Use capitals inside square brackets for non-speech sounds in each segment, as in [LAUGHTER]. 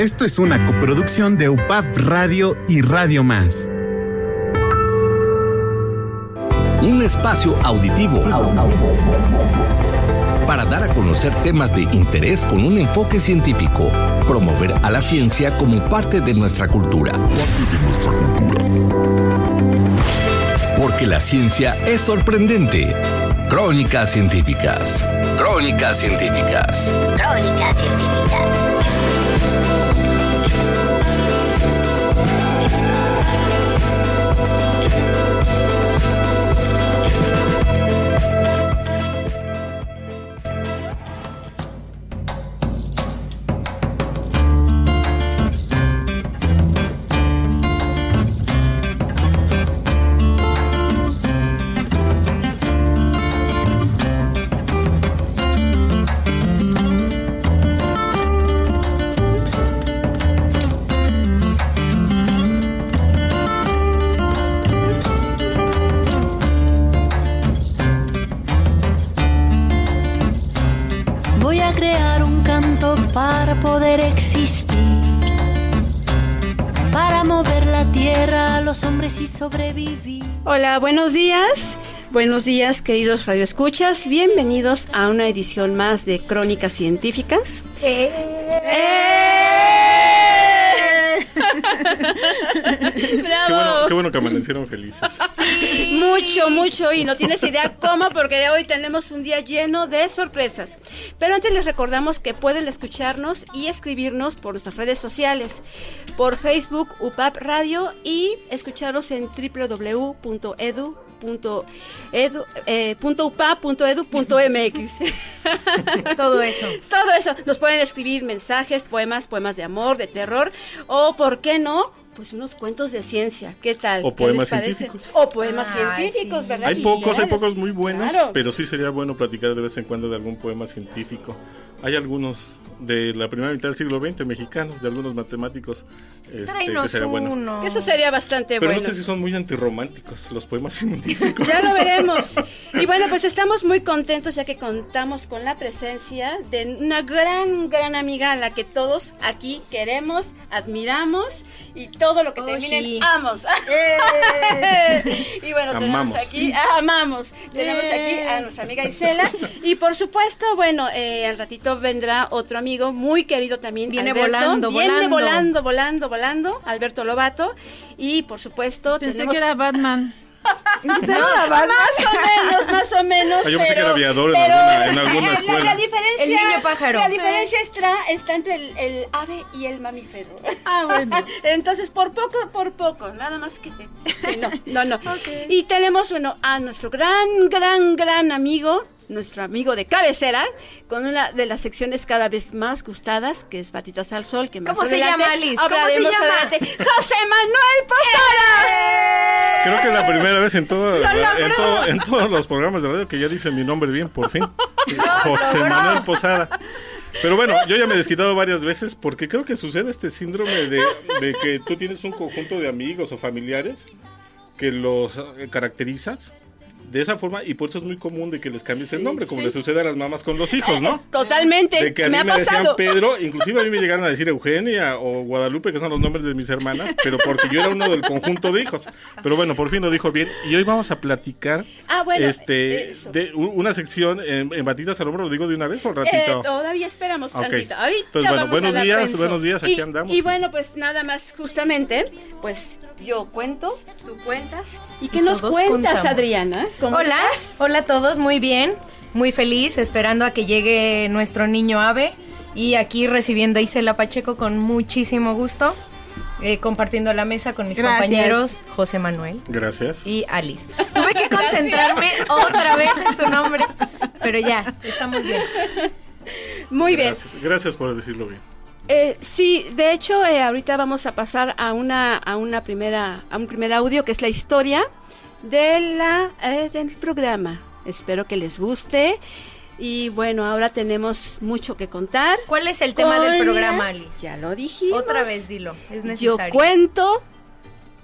Esto es una coproducción de UPAP Radio y Radio Más. Un espacio auditivo para dar a conocer temas de interés con un enfoque científico, promover a la ciencia como parte de nuestra cultura. Porque la ciencia es sorprendente. Crónicas científicas. Crónicas científicas. Crónicas científicas. Hola, buenos días. Buenos días, queridos radioescuchas. Bienvenidos a una edición más de Crónicas Científicas. ¡Eh! [LAUGHS] Qué bueno, qué bueno que amanecieron felices. Mucho, mucho, y no tienes idea cómo, porque hoy tenemos un día lleno de sorpresas. Pero antes les recordamos que pueden escucharnos y escribirnos por nuestras redes sociales, por Facebook, UPAP Radio, y escucharnos en www.edu edu, eh, punto upa, punto edu, punto mx. [LAUGHS] Todo eso. Todo eso. Nos pueden escribir mensajes, poemas, poemas de amor, de terror, o, ¿por qué no? Pues unos cuentos de ciencia. ¿Qué tal? O ¿Qué poemas científicos. O poemas científicos, sí. ¿verdad? Hay pocos, hay pocos muy buenos, Claro. pero sí sería bueno platicar de vez en cuando de algún poema científico. Hay algunos de la primera mitad del siglo XX mexicanos, de algunos matemáticos, este, que sería bueno. uno. Que Eso sería bastante Pero bueno. no sé si son muy antirrománticos los poemas [LAUGHS] científicos. Ya lo veremos. Y bueno, pues estamos muy contentos ya que contamos con la presencia de una gran, gran amiga a la que todos aquí queremos, admiramos y todo lo que Oh, sí. amos. [LAUGHS] y bueno, tenemos aquí, ah, amamos, tenemos aquí a nuestra amiga Isela. Y por supuesto, bueno, eh, al ratito vendrá otro amigo muy querido también. Viene Alberto. volando, Viene volando. volando, volando, volando, Alberto Lobato. Y por supuesto, Pensé tenemos... que era Batman. [LAUGHS] Más o menos, [LAUGHS] más o menos. Ah, yo pensé que pero, era aviador en pero, alguna- en [LAUGHS] alguna la- escuela. La, diferencia, El niño pájaro. La diferencia está, está entre el, el ave y el mamífero. Ah, bueno. Entonces, por poco, por poco, nada más que, que no, no, no. Y tenemos, bueno, a nuestro gran, gran, gran amigo, nuestro amigo de cabecera, con una de las secciones cada vez más gustadas, que es Patitas al Sol, que más ¿Cómo se adelante llama, Alice? ¿Cómo se llama? adelante. ¡José Manuel Posada! Creo que es la primera vez en, todo, ¡Lo en, logró! todo- en todos los programas de radio que ya dice mi nombre bien, por fin. [LAUGHS] José logró. Manuel Posada. Pero bueno, yo ya me he desquitado varias veces porque creo que sucede este síndrome de, de que tú tienes un conjunto de amigos o familiares que los eh, caracterizas de esa forma y por eso es muy común de que les cambies el nombre, como sí. le sucede a las mamás con los hijos, ¿no? Totalmente. De que a mí me decían. Pedro, [LAUGHS] inclusive a mí me llegaron a decir Eugenia o Guadalupe, que son los nombres de mis hermanas, pero porque yo era uno del conjunto de hijos. Pero bueno, por fin lo dijo bien. Y hoy vamos a platicar Ah, bueno, este eso. de u- una sección en, en Batidas al Hombro, ¿lo digo de una vez o al Eh, ratito? todavía esperamos tantito. Ahorita Entonces, bueno, vamos buenos días, buenos días, aquí y, andamos. Y bueno, pues nada más, justamente, pues yo cuento, tú cuentas. ¿Y qué nos cuentas, contamos. Adriana? ¿Cómo Hola, estás? hola a todos, muy bien, muy feliz, esperando a que llegue nuestro niño ave y aquí recibiendo a Isela Pacheco con muchísimo gusto, eh, compartiendo la mesa con mis Gracias. compañeros José Manuel Gracias. y Alice. Tuve que concentrarme otra vez en tu nombre, pero ya, estamos bien. Muy bien. Gracias, gracias por decirlo bien. Eh, sí, de hecho, eh, ahorita vamos a pasar a una, a una primera, a un primer audio que es la historia de la, eh, del programa. Espero que les guste. Y bueno, ahora tenemos mucho que contar. ¿Cuál es el tema del programa, Alice? Ya lo dijimos. Otra vez dilo, es Yo necesario. cuento,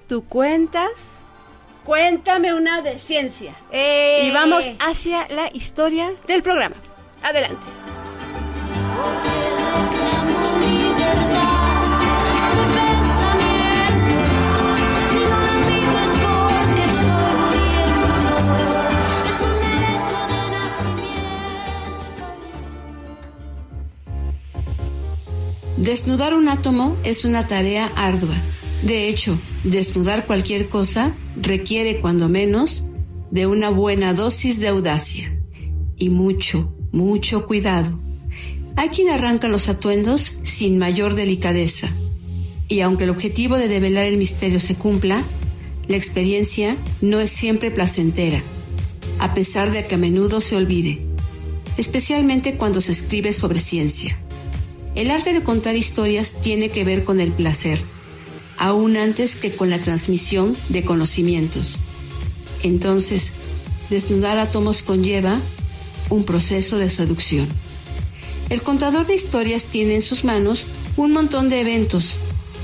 tú cuentas, cuéntame una de ciencia. Eh. Y vamos hacia la historia del programa. Adelante. Desnudar un átomo es una tarea ardua. De hecho, desnudar cualquier cosa requiere, cuando menos, de una buena dosis de audacia y mucho, mucho cuidado. Hay quien arranca los atuendos sin mayor delicadeza, y aunque el objetivo de develar el misterio se cumpla, la experiencia no es siempre placentera, a pesar de que a menudo se olvide, especialmente cuando se escribe sobre ciencia. El arte de contar historias tiene que ver con el placer, aún antes que con la transmisión de conocimientos. Entonces, desnudar átomos conlleva un proceso de seducción. El contador de historias tiene en sus manos un montón de eventos.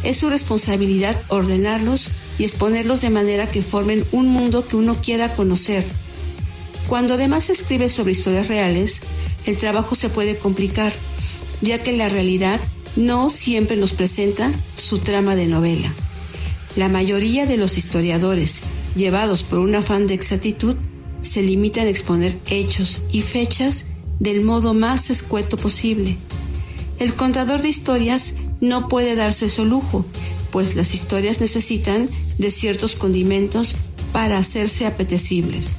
Es su responsabilidad ordenarlos y exponerlos de manera que formen un mundo que uno quiera conocer. Cuando además escribe sobre historias reales, el trabajo se puede complicar, ya que la realidad no siempre nos presenta su trama de novela. La mayoría de los historiadores, llevados por un afán de exactitud, se limitan a exponer hechos y fechas del modo más escueto posible. El contador de historias no puede darse su lujo, pues las historias necesitan de ciertos condimentos para hacerse apetecibles.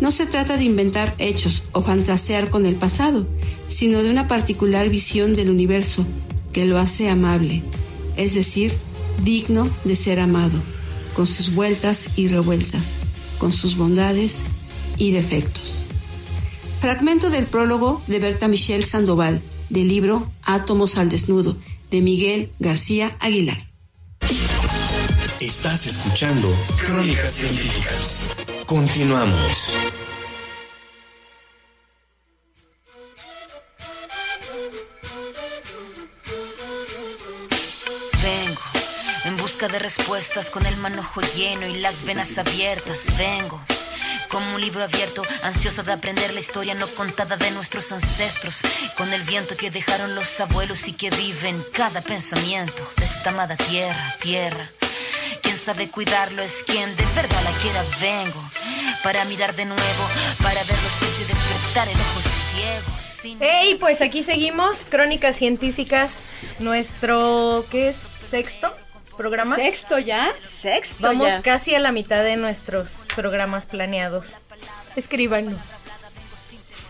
No se trata de inventar hechos o fantasear con el pasado, sino de una particular visión del universo que lo hace amable, es decir, digno de ser amado, con sus vueltas y revueltas, con sus bondades y defectos. Fragmento del prólogo de Berta Michelle Sandoval, del libro Átomos al Desnudo, de Miguel García Aguilar. Estás escuchando Crónicas Científicas. Continuamos. Vengo en busca de respuestas con el manojo lleno y las venas abiertas. Vengo como un libro abierto, ansiosa de aprender la historia no contada de nuestros ancestros, con el viento que dejaron los abuelos y que viven cada pensamiento de esta amada tierra, tierra. Quien sabe cuidarlo es quien de verdad la quiera. Vengo para mirar de nuevo, para ver los sitios y despertar el ojo ciego. sin- Hey, pues aquí seguimos, Crónicas Científicas, nuestro, ¿qué es? ¿Sexto programa? Sexto ya, sexto Vamos ya. casi a la mitad de nuestros programas planeados. Escríbanos.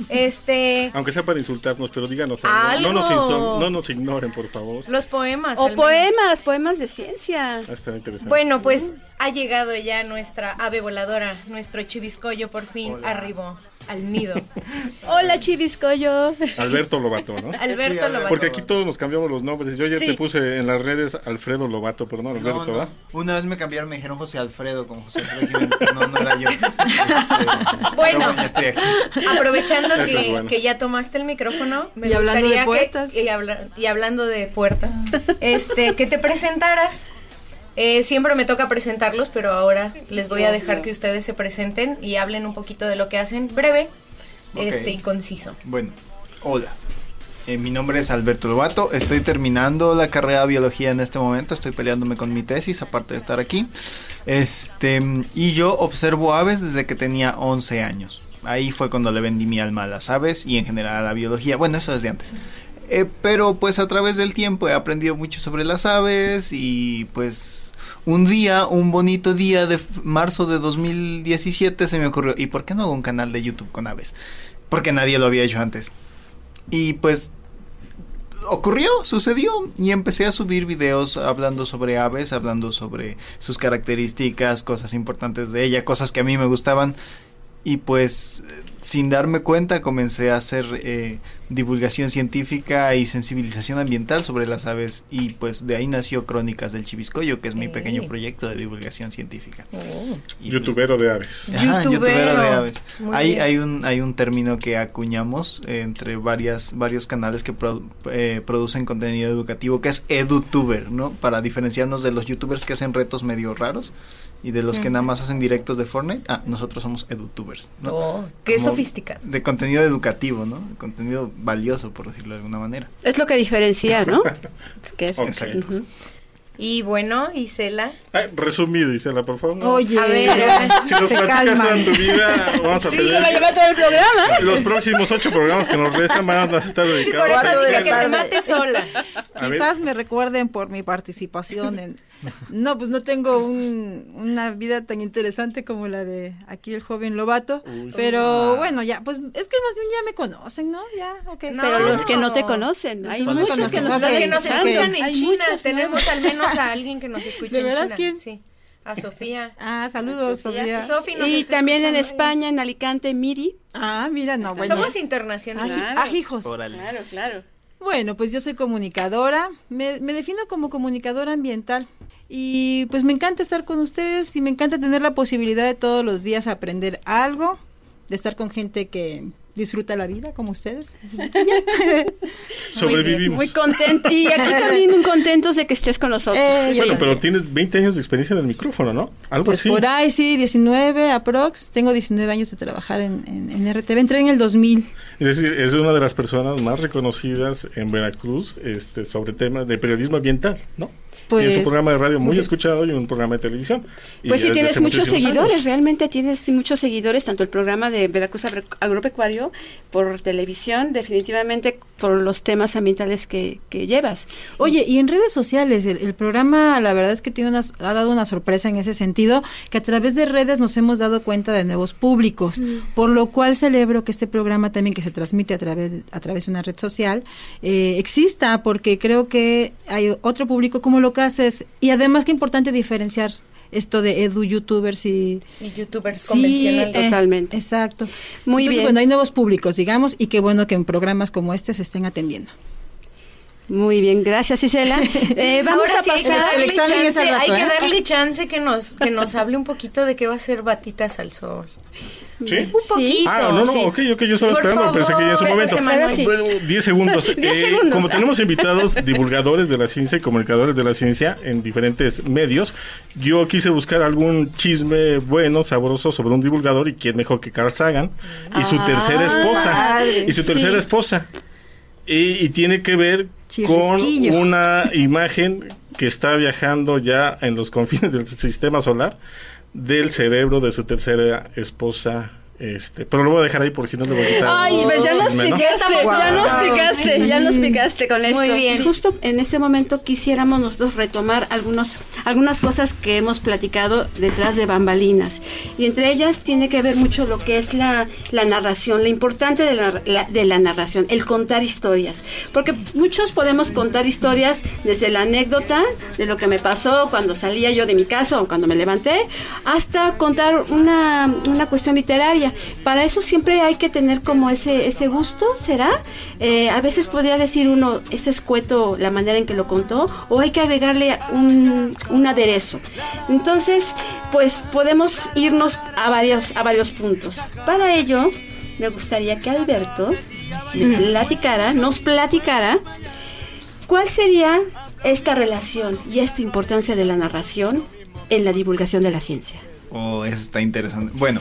Este, Aunque sea para insultarnos, pero díganos algo. No, nos no ignoren, por favor. los poemas. O poemas, poemas de ciencia. Ah, está interesante. Bueno, pues ha llegado ya nuestra ave voladora, nuestro chiviscoyo por fin arribó al nido. [LAUGHS] Hola, Chiviscoyo. Alberto Lobato, ¿no? [LAUGHS] Alberto Lobato. Porque aquí todos nos cambiamos los nombres. Yo ya Sí. te puse en las redes Alfredo Lobato, pero no Alberto, No, no. ¿verdad? Una vez me cambiaron, me dijeron José Alfredo como José Alfredo no, no era yo. [LAUGHS] Bueno. estoy aquí. Aprovechando Eso que, es bueno. que ya tomaste el micrófono, me Y hablando de gustaría que- y, habla- y hablando de puerta, este, que te presentaras. Eh, siempre me toca presentarlos, pero ahora les voy a dejar que ustedes se presenten y hablen un poquito de lo que hacen, breve Ok. este, y conciso. Bueno, hola. Eh, mi nombre es Alberto Lobato. Estoy terminando la carrera de biología en este momento. Estoy peleándome con mi tesis, aparte de estar aquí. Este, y yo observo aves desde que tenía 11 años. Ahí fue cuando le vendí mi alma a las aves y en general a la biología. Bueno, eso desde antes. Eh, pero pues a través del tiempo he aprendido mucho sobre las aves y pues un día, un bonito día de marzo de 2017 se me ocurrió, ¿y por qué no hago un canal de YouTube con aves? Porque nadie lo había hecho antes. Y pues ocurrió, sucedió y empecé a subir videos hablando sobre aves, hablando sobre sus características, cosas importantes de ella, cosas que a mí me gustaban y pues sin darme cuenta comencé a hacer eh, divulgación científica y sensibilización ambiental sobre las aves y pues de ahí nació Crónicas del Chiviscoyo, que es mi pequeño proyecto de divulgación científica. Y, pues, Youtubero de aves. Ajá, Youtubero. youtubero de aves. Muy Hay, bien. hay un hay un término que acuñamos eh, entre varias varios canales que pro- eh, producen contenido educativo que es edutuber, ¿no? Para diferenciarnos de los youtubers que hacen retos medio raros y de los que nada más hacen directos de Fortnite. Ah, nosotros somos edutubers, ¿no? Oh, qué Como sofisticado. De contenido educativo, ¿no? De contenido valioso, por decirlo de alguna manera. Es lo que diferencia, ¿no? [LAUGHS] Es que-. Exacto. Y bueno, Isela. Ay, resumido, Isela, por favor. no. Oye, A ver, si nos platicas toda tu vida, vamos a Sí, tener se va a llevar todo el programa. [LAUGHS] los próximos ocho programas que nos restan van a estar Por dedicados eso a Cuatro de dije que se mate sola. A [LAUGHS] ver. Quizás me recuerden por mi participación en... No, pues no tengo un- una vida tan interesante como la de aquí el joven Lobato, pero bueno, ya, pues es que más bien ya me conocen, ¿no? Ya, ok. No. Pero los que no te conocen, hay que no muchos que conocen. nos Los que nos escuchan en Hay China, muchos tenemos al menos a alguien que nos escucha ¿De en veras China. quién? Sí, a Sofía. Ah, saludos, Sofía. Y también en. España, en Alicante, Miri. Ah, mira, no, bueno. Somos internacionales. Aji- ajijos. Órale. Claro, claro. Bueno, pues yo soy comunicadora, me, me defino como comunicadora ambiental y pues me encanta estar con ustedes y me encanta tener la posibilidad de todos los días aprender algo, de estar con gente que disfruta la vida como ustedes. [LAUGHS] Sobrevivimos. Muy contento. Y aquí también muy contentos de que estés con nosotros. Eh, Sí. Bueno, pero tienes 20 años de experiencia en el micrófono, ¿no? Algo Pues así. por ahí sí, 19 aprox, tengo 19 años de trabajar en, en, en RTV, entré en el 2000. Es decir, es una de las personas más reconocidas en Veracruz este, sobre temas de periodismo ambiental, ¿no? Pues, tienes un programa de radio muy muy- escuchado y un programa de televisión. Pues sí, tienes muchos seguidores, años. realmente tienes muchos seguidores, tanto el programa de Veracruz Agro- Agropecuario, por televisión, definitivamente por los temas ambientales que, que llevas. Oye, y en redes sociales, el, el programa la verdad es que tiene una, ha dado una sorpresa en ese sentido, que a través de redes nos hemos dado cuenta de nuevos públicos, por lo cual celebro que este programa también que se transmite a través, a través de una red social eh, exista, porque creo que hay otro público como lo y además que importante diferenciar esto de edu youtubers y Y youtubers Sí, convencionales. eh, Totalmente. exacto Muy Entonces, bien. bueno hay nuevos públicos digamos y qué bueno que en programas como este se estén atendiendo Muy bien, gracias Isela. [LAUGHS] Eh, vamos Ahora a sí, hay que pasar. darle el examen es chance, rato, hay que ¿eh? darle chance que nos, que nos hable un poquito de qué va a ser Batitas al Sol. ¿Sí? Un poquito. Ah, no, no, sí. ok, ok, yo estaba Por esperando, pensé que ya es un momento. Sí. Bueno, 10 segundos. [LAUGHS] Diez Eh, segundos. Como tenemos invitados divulgadores de la ciencia y comunicadores de la ciencia en diferentes medios, yo quise buscar algún chisme bueno, sabroso sobre un divulgador y quién mejor que Carl Sagan y su tercera esposa. madre, Y su tercera sí. esposa. Y, y tiene que ver con una imagen que está viajando ya en los confines del sistema solar del cerebro de su tercera esposa. Este, pero lo voy a dejar ahí por si no le voy a quitar. Ay, pues ya nos Menos. picaste, ya nos picaste, ya nos picaste con esto. Muy bien. Sí, Justo en este momento quisiéramos nosotros retomar algunos, algunas cosas que hemos platicado detrás de bambalinas. Y entre ellas tiene que ver mucho lo que es la, la narración, la importante de la, la- de la narración, el contar historias. Porque muchos podemos contar historias desde la anécdota de lo que me pasó cuando salía yo de mi casa o cuando me levanté, hasta contar una, una cuestión literaria. Para eso siempre hay que tener como ese, ese gusto, ¿será? Eh, a veces podría decir uno, es escueto la manera en que lo contó, o hay que agregarle un, un aderezo. Entonces, pues podemos irnos a varios, a varios puntos. Para ello, me gustaría que Alberto me platicara, nos platicara cuál sería esta relación y esta importancia de la narración en la divulgación de la ciencia. Oh, eso está interesante. Bueno,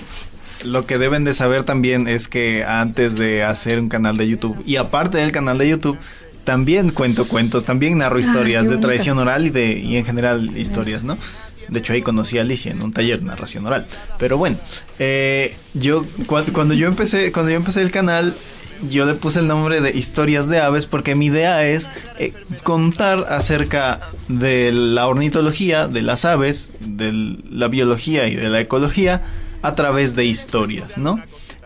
lo que deben de saber también es que antes de hacer un canal de YouTube y aparte del canal de YouTube, también cuento cuentos, también narro historias qué de tradición oral y de y en general historias, ¿no? De hecho ahí conocí a Alicia en un taller de narración oral. Pero bueno, eh, yo cua- cuando yo empecé cuando yo empecé el canal yo le puse el nombre de Historias de Aves porque mi idea es eh, contar acerca de la ornitología, de las aves, de la biología y de la ecología a través de historias, ¿no?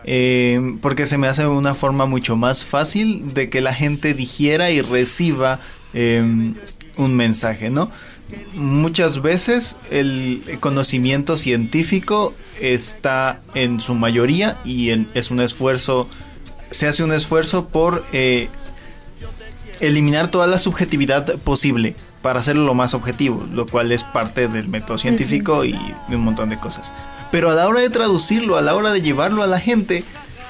Eh, porque se me hace una forma mucho más fácil de que la gente digiera y reciba eh, un mensaje, ¿no? Muchas veces el conocimiento científico está en su mayoría y en- es un esfuerzo se hace un esfuerzo por eh, eliminar toda la subjetividad posible para hacerlo lo más objetivo, lo cual es parte del método científico y de un montón de cosas. Pero a la hora de traducirlo, a la hora de llevarlo a la gente,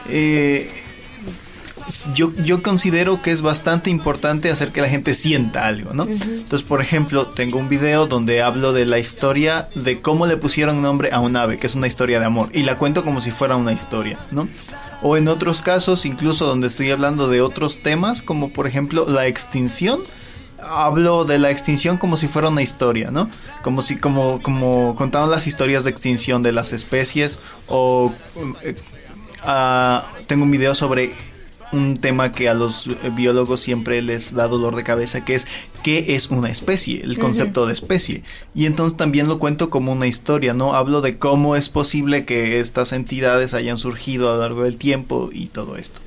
eh, yo, yo considero que es bastante importante hacer que la gente sienta algo, ¿no? Entonces, por ejemplo, tengo un video donde hablo de la historia de cómo le pusieron nombre a un ave, que es una historia de amor, y la cuento como si fuera una historia, ¿no? O en otros casos, incluso donde estoy hablando de otros temas, como por ejemplo la extinción, hablo de la extinción como si fuera una historia, ¿no? Como si como como contaban las historias de extinción de las especies o ah, tengo un video sobre un tema que a los biólogos siempre les da dolor de cabeza, que es qué es una especie, el concepto de especie. Y entonces también lo cuento como una historia, ¿no? Hablo de cómo es posible que estas entidades hayan surgido a lo largo del tiempo y todo esto.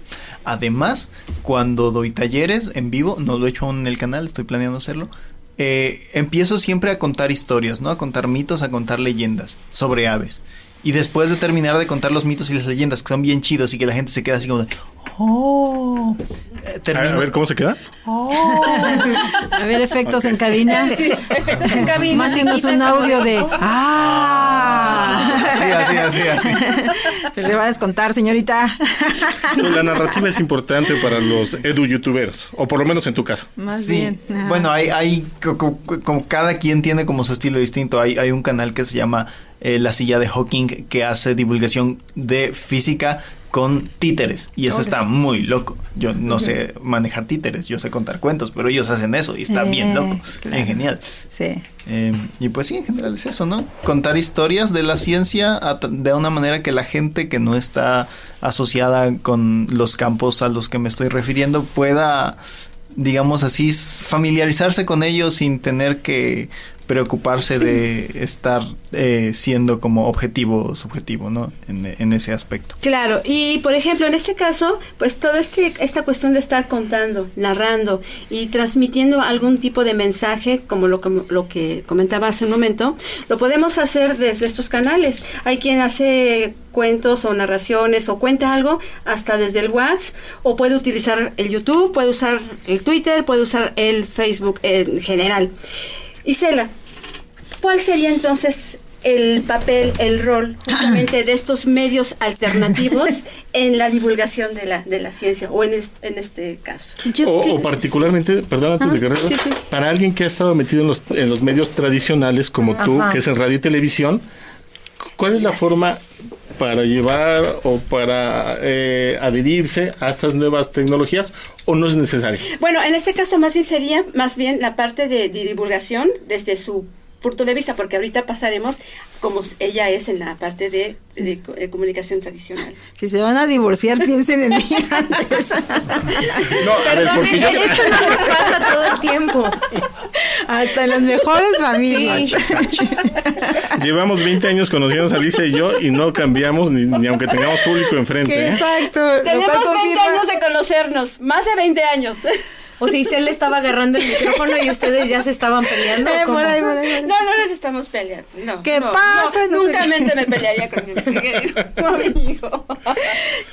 Además, cuando doy talleres en vivo, no lo he hecho aún en el canal, estoy planeando hacerlo, eh, empiezo siempre a contar historias, ¿no? A contar mitos, a contar leyendas sobre aves. Y después de terminar de contar los mitos y las leyendas que son bien chidos y que la gente se queda así como de, oh, eh, A, termino- a ver cómo se queda. Oh. A ver, efectos en cabina. [LAUGHS] Sí, efectos en cabina. Mándenos un audio de ¡Ah! Sí, así, así, así. Se le va a descontar, señorita. Pues la narrativa es importante para los edu youtubers, o por lo menos en tu caso. Más Sí, bien. Ajá. bueno, hay, hay co- co- como cada quien tiene como su estilo distinto. Hay, hay un canal que se llama eh, La Silla de Hawking que hace divulgación de física con títeres y eso está muy loco. Yo no sé manejar títeres, yo sé contar cuentos, pero ellos hacen eso y está Eh, bien loco, claro. bien genial. Sí. Eh, y pues sí, en general es eso, ¿no? Contar historias de la ciencia a de una manera que la gente que no está asociada con los campos a los que me estoy refiriendo pueda, digamos así, familiarizarse con ellos sin tener que preocuparse de estar eh, siendo como objetivo o subjetivo, ¿no? En, ese aspecto. Claro, y por ejemplo, en este caso, pues toda este, esta cuestión de estar contando, narrando y transmitiendo algún tipo de mensaje, como lo, como lo que comentaba hace un momento, lo podemos hacer desde estos canales. Hay quien hace cuentos o narraciones o cuenta algo hasta desde el WhatsApp o puede utilizar el YouTube, puede usar el Twitter, puede usar el Facebook en general. Isela, ¿cuál sería entonces el papel, el rol justamente de estos medios alternativos [LAUGHS] en la divulgación de la, de la ciencia o en, est- en este caso? O, o particularmente, perdón, antes de que sí, sí. para alguien que ha estado metido en los, en los medios tradicionales como tú, Ajá. que es en radio y televisión, ¿cuál es la forma para llevar o para eh, adherirse a estas nuevas tecnologías o no es necesario? Bueno, en este caso más bien sería más bien la parte de, de divulgación desde su punto de vista, porque ahorita pasaremos como ella es en la parte de, de co- de comunicación tradicional. Si se van a divorciar, [LAUGHS] piensen en mí antes. No, a ver, porque yo- Esto no nos pasa todo el tiempo. Hasta en las mejores familias. [LAUGHS] llevamos 20 años conociendo a Alicia y yo y no cambiamos ni, ni aunque tengamos público enfrente. ¿eh? Exacto. Tenemos cual 20 confirma- años de conocernos, más de 20 años. O sea, Isel le estaba agarrando el micrófono y ustedes ya se estaban peleando. ¿o Eh, cómo? por ahí, por ahí, por ahí. No, no nos estamos peleando. No, ¿Qué no, pasa? no, nunca mente me pelearía con mi amigo. [LAUGHS]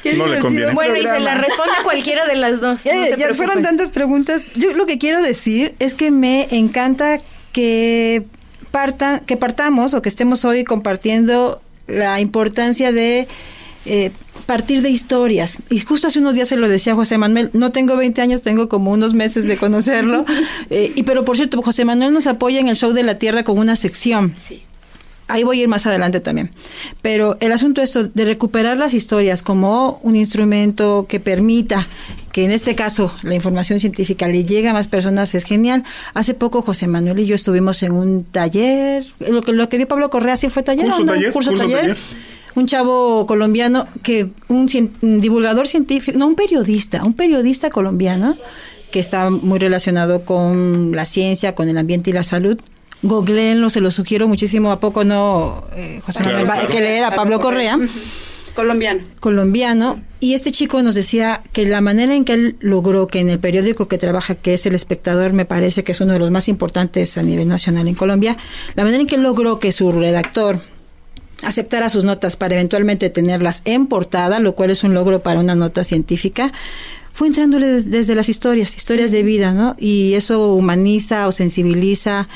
Qué No le divertido conviene. Bueno, y se la responde cualquiera de las dos. Ya, no te ya fueron tantas preguntas. Yo lo que quiero decir es que me encanta que partan, que partamos o que estemos hoy compartiendo la importancia de eh, partir de historias. Y justo hace unos días se lo decía José Manuel, no tengo 20 años, tengo como unos meses de conocerlo. [LAUGHS] Eh, y pero por cierto, José Manuel nos apoya en el Show de la Tierra con una sección. Sí. Ahí voy a ir más adelante también. Pero el asunto esto de recuperar las historias como un instrumento que permita que en este caso la información científica le llegue a más personas es genial. Hace poco José Manuel y yo estuvimos en un taller, lo que, lo que dio Pablo Correa sí fue taller, Curso ¿o no? taller, curso, curso taller. taller. Un chavo colombiano que un, cien- divulgador científico, no un periodista, un periodista colombiano que está muy relacionado con la ciencia, con el ambiente y la salud. Googleenlo, se lo sugiero muchísimo. ¿A poco no, eh, José Claro, Manuel? Claro. que leer a Pablo Correa, Colombiano. colombiano. Y este chico nos decía que la manera en que él logró que en el periódico que trabaja, que es El Espectador, me parece que es uno de los más importantes a nivel nacional en Colombia, la manera en que él logró que su redactor aceptara sus notas para eventualmente tenerlas en portada, lo cual es un logro para una nota científica, fue entrándole des- desde las historias, historias de vida, ¿no? Y eso humaniza o sensibiliza.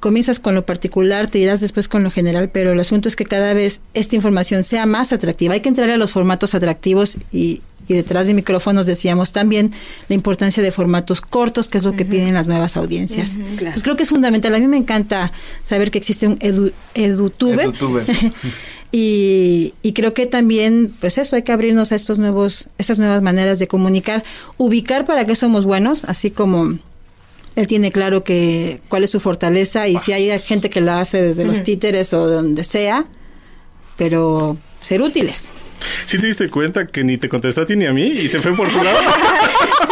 Comienzas con lo particular, te irás después con lo general, pero el asunto es que cada vez esta información sea más atractiva. Hay que entrar a los formatos atractivos y, y detrás de micrófonos decíamos también la importancia de formatos cortos, que es lo que piden las nuevas audiencias. Entonces creo que es fundamental. A mí me encanta saber que existe un edu, edutuber. Edutuber. [LAUGHS] Y, y creo que también, pues eso, hay que abrirnos a estos nuevos, estas nuevas maneras de comunicar, ubicar para qué somos buenos, así como Él tiene claro que cuál es su fortaleza y si hay gente que la hace desde los títeres o donde sea, pero ser útiles. ¿Sí te diste cuenta que ni te contestó a ti ni a mí y se fue por su lado? [LAUGHS]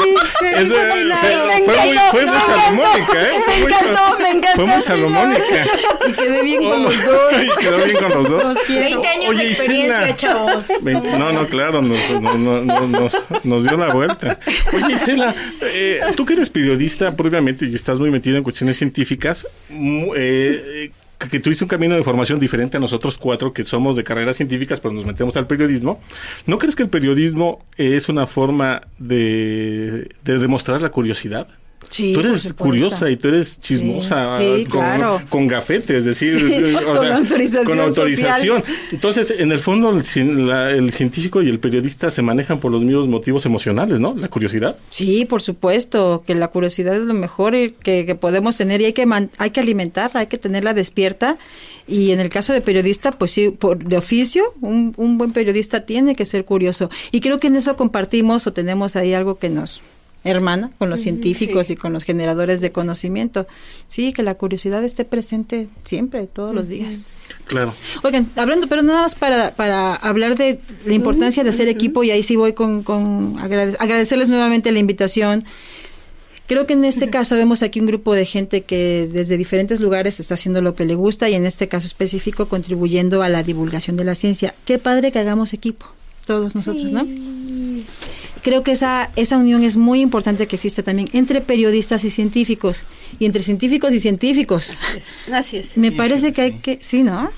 Sí, Eso, me fue, fue muy, fue muy salomónica, ¿eh? Fue muy sal- Fue muy salomónica. Y quedé bien con los [LAUGHS] dos. Y quedó bien con los dos. Los quiero. 20 años Oye, de experiencia, Isela. chavos. [LAUGHS] Veinte- No, no, claro, nos, nos, nos- nos- nos dio la vuelta. Oye, Isela, eh, tú que eres periodista previamente y estás muy metida en cuestiones científicas, eh, eh, que, tuviste un camino de formación diferente a nosotros cuatro que somos de carreras científicas, pero nos metemos al periodismo. ¿No crees que el periodismo es una forma de, de demostrar la curiosidad? Sí, tú eres curiosa y tú eres chismosa Sí, sí, con, claro. con gafete, es decir, [LAUGHS] o con sea, autorización con autorización. social. Entonces, en el fondo, el, la- el científico y el periodista se manejan por los mismos motivos emocionales, ¿no? La curiosidad. Sí, por supuesto, que la curiosidad es lo mejor que, que podemos tener y hay que man- hay que alimentarla, hay que tenerla despierta. Y en el caso de periodista, pues sí, por, de oficio, un, un buen periodista tiene que ser curioso. Y creo que en eso compartimos o tenemos ahí algo que nos hermana con los científicos sí. y con los generadores de conocimiento. Sí, que la curiosidad esté presente siempre, todos los días. Claro. Oigan, hablando, pero nada más para, para hablar de la importancia de hacer equipo, y ahí sí voy con, con agrade- agradecerles nuevamente la invitación. Creo que en este caso vemos aquí un grupo de gente que desde diferentes lugares está haciendo lo que le gusta y en este caso específico contribuyendo a la divulgación de la ciencia. Qué padre que hagamos equipo, todos nosotros, ¿no? Creo que esa, esa unión es muy importante que exista también entre periodistas y científicos y entre científicos y científicos. Así es. Me parece que hay que, sí, ¿no?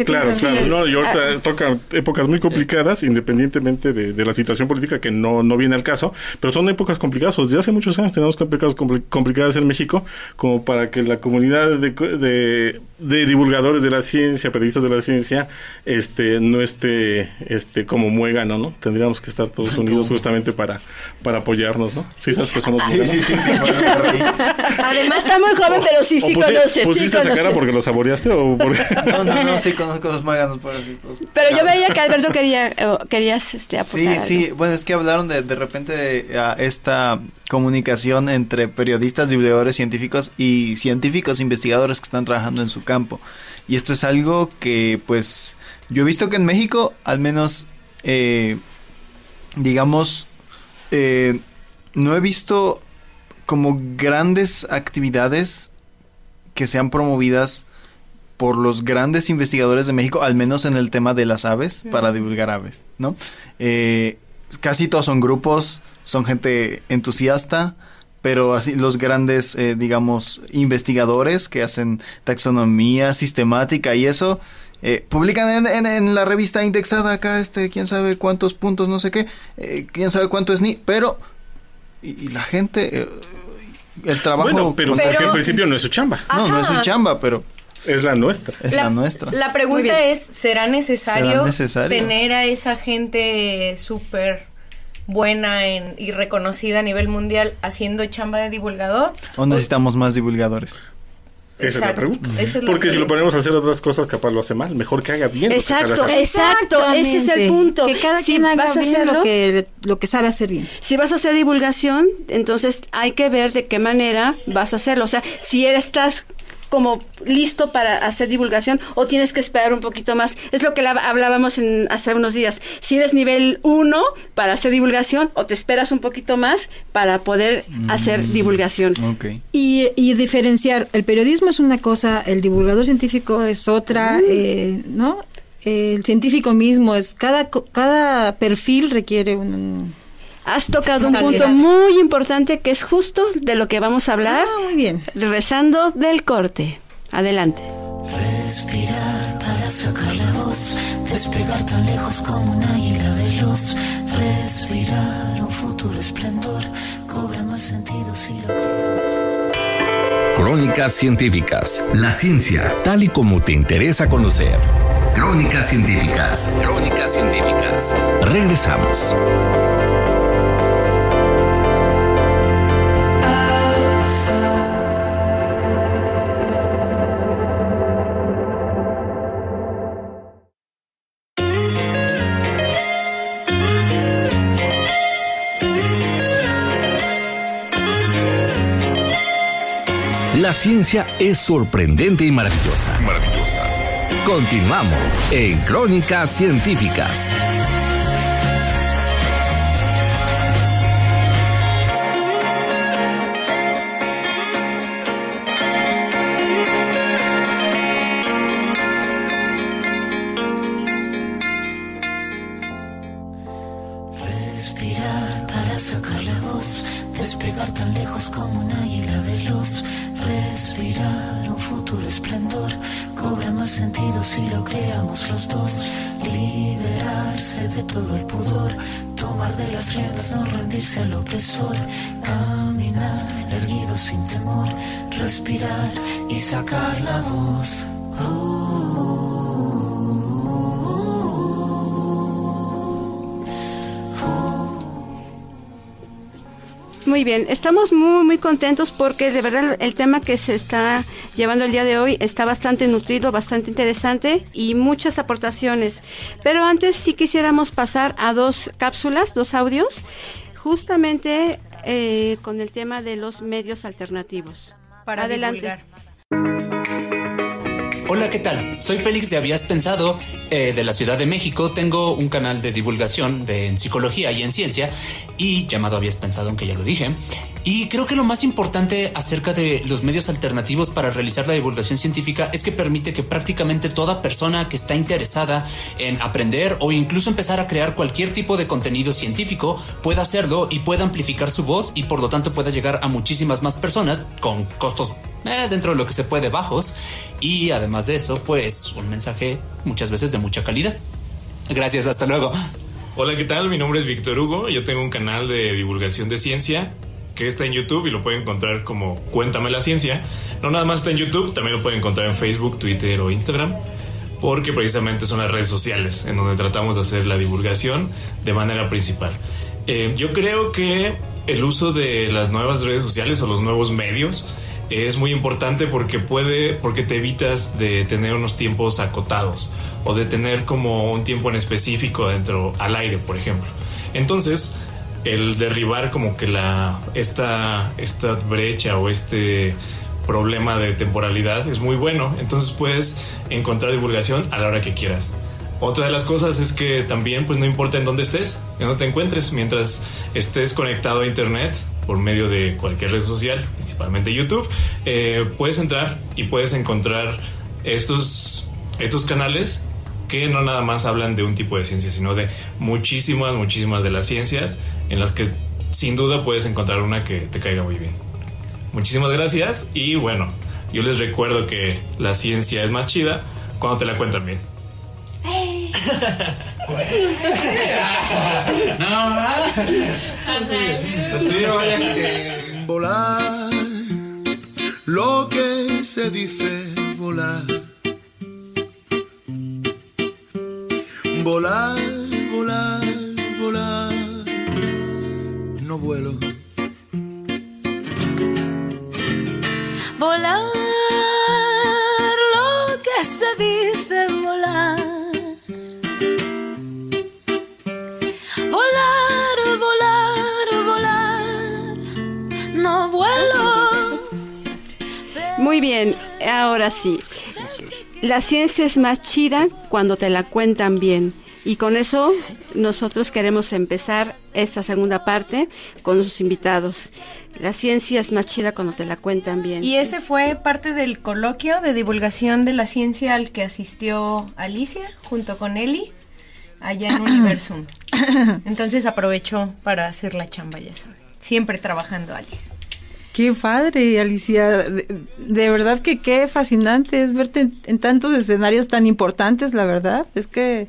¿Qué Claro, claro. No, y ahorita Ah. toca épocas muy complicadas, independientemente de, de la situación política que no, no viene al caso, pero son épocas complicadas. Desde hace muchos años tenemos épocas compli- complicadas en México, como para que la comunidad de, co- de, de divulgadores de la ciencia, periodistas de la ciencia, este, no esté este, como muégano, ¿no? Tendríamos que estar todos unidos justamente para, para apoyarnos, ¿no? Sí, sabes que somos muéganos. Además está muy joven, pero sí, ¿O sí conoce. sí ¿Pusiste esa conoce. cara porque lo saboreaste o porque.? [LAUGHS] No, no, no, sí maganos parásitos. Pero yo veía que Alberto [LAUGHS] quería, querías este, Sí, sí, bueno, es que hablaron de, de repente de a esta comunicación entre periodistas, divulgadores científicos y científicos investigadores que están trabajando en su campo. Y esto es algo que, pues, yo he visto que en México, al menos, eh, digamos, eh, no he visto como grandes actividades que sean promovidas por los grandes investigadores de México, al menos en el tema de las aves, para divulgar aves, ¿no? Eh, casi todos son grupos, son gente entusiasta, pero así los grandes, eh, digamos, investigadores que hacen taxonomía sistemática y eso, eh, publican en, en- en la revista indexada acá, este, quién sabe cuántos puntos, no sé qué, eh, quién sabe cuánto es ni, pero, y, y la gente, eh, el trabajo... Bueno, pero, porque en principio no es su chamba. no, no es su chamba, pero Es la nuestra. es la, nuestra. La pregunta es, ¿será necesario, ¿Será necesario? tener a esa gente súper buena en- y reconocida a nivel mundial haciendo chamba de divulgador? ¿O necesitamos más divulgadores? Esa es la Exacto, pregunta. esa es la Porque si lo ponemos a hacer otras cosas, capaz lo hace mal. Mejor que haga bien. Exacto, hacer. exacto, ese es el punto. Que cada Si quien haga vas a bien hacerlo, lo que, lo que sabe hacer bien. si vas a hacer divulgación, entonces hay que ver de qué manera vas a hacerlo. O sea, si eres- estás como listo para hacer divulgación o tienes que esperar un poquito más. Es lo que la- hablábamos en, hace unos días. Si eres nivel 1 para hacer divulgación o te esperas un poquito más para poder hacer divulgación. Ok. Y, y diferenciar, el periodismo es una cosa, el divulgador científico es otra, eh, ¿no? El científico mismo es, cada, co- cada perfil requiere un... Has tocado un punto muy importante que es justo de lo que vamos a hablar. Ah, muy bien. Rezando del corte. Adelante. Respirar para sacar la voz, despegar tan lejos como un águila veloz. Respirar un futuro esplendor, cobra más sentido si lo creemos. Crónicas científicas. La ciencia, tal y como te interesa conocer. Crónicas científicas. Crónicas científicas. Regresamos. La ciencia es sorprendente y maravillosa. Maravillosa. Continuamos en Crónicas Científicas. Respirar y sacar la voz. Muy bien, estamos muy muy contentos porque de verdad el tema que se está llevando el día de hoy está bastante nutrido, bastante interesante y muchas aportaciones. Pero antes sí quisiéramos pasar a dos cápsulas, dos audios, justamente eh, con el tema de los medios alternativos. Para Adelante. divulgar. Hola, ¿qué tal? Soy Félix de Habías Pensado, eh, de la Ciudad de México. Tengo un canal de divulgación de, en psicología y en ciencia, y llamado Habías Pensado, aunque ya lo dije. Y creo que lo más importante acerca de los medios alternativos para realizar la divulgación científica es que permite que prácticamente toda persona que está interesada en aprender o incluso empezar a crear cualquier tipo de contenido científico pueda hacerlo y pueda amplificar su voz y por lo tanto pueda llegar a muchísimas más personas con costos eh, dentro de lo que se puede bajos y además de eso pues un mensaje muchas veces de mucha calidad. Gracias, hasta luego. Hola, ¿qué tal? Mi nombre es Víctor Hugo. Yo tengo un canal de divulgación de ciencia que está en YouTube y lo pueden encontrar como Cuéntame la Ciencia. No nada más está en YouTube, también lo pueden encontrar en Facebook, Twitter o Instagram, porque precisamente son las redes sociales en donde tratamos de hacer la divulgación de manera principal. Eh, yo creo que el uso de las nuevas redes sociales o los nuevos medios es muy importante porque puede, porque te evitas de tener unos tiempos acotados o de tener como un tiempo en específico dentro al aire, por ejemplo. Entonces, el derribar como que la esta esta brecha o este problema de temporalidad es muy bueno, entonces puedes encontrar divulgación a la hora que quieras. Otra de las cosas es que también pues no importa en dónde estés, en dónde te encuentres, mientras estés conectado a internet por medio de cualquier red social, principalmente YouTube, eh, puedes entrar y puedes encontrar estos, estos canales que no nada más hablan de un tipo de ciencia, sino de muchísimas, muchísimas de las ciencias en las que sin duda puedes encontrar una que te caiga muy bien. Muchísimas gracias y bueno, yo les recuerdo que la ciencia es más chida cuando te la cuentan bien. [LAUGHS] Volar, lo que se dice volar. Volar, volar, volar. No vuelo. Volar, lo que se dice volar. Volar, volar, volar. No vuelo. Muy bien, ahora sí. La ciencia es más chida cuando te la cuentan bien. Y con eso nosotros queremos empezar esta segunda parte con nuestros invitados. La ciencia es más chida cuando te la cuentan bien. Y ese fue parte del coloquio de divulgación de la ciencia al que asistió Alicia junto con Eli allá en Universum. [COUGHS] Entonces aprovechó para hacer la chamba, ya saben. Siempre trabajando Alice. Qué padre, Alicia. De, verdad que qué fascinante es verte en tantos escenarios tan importantes, la verdad. Es que,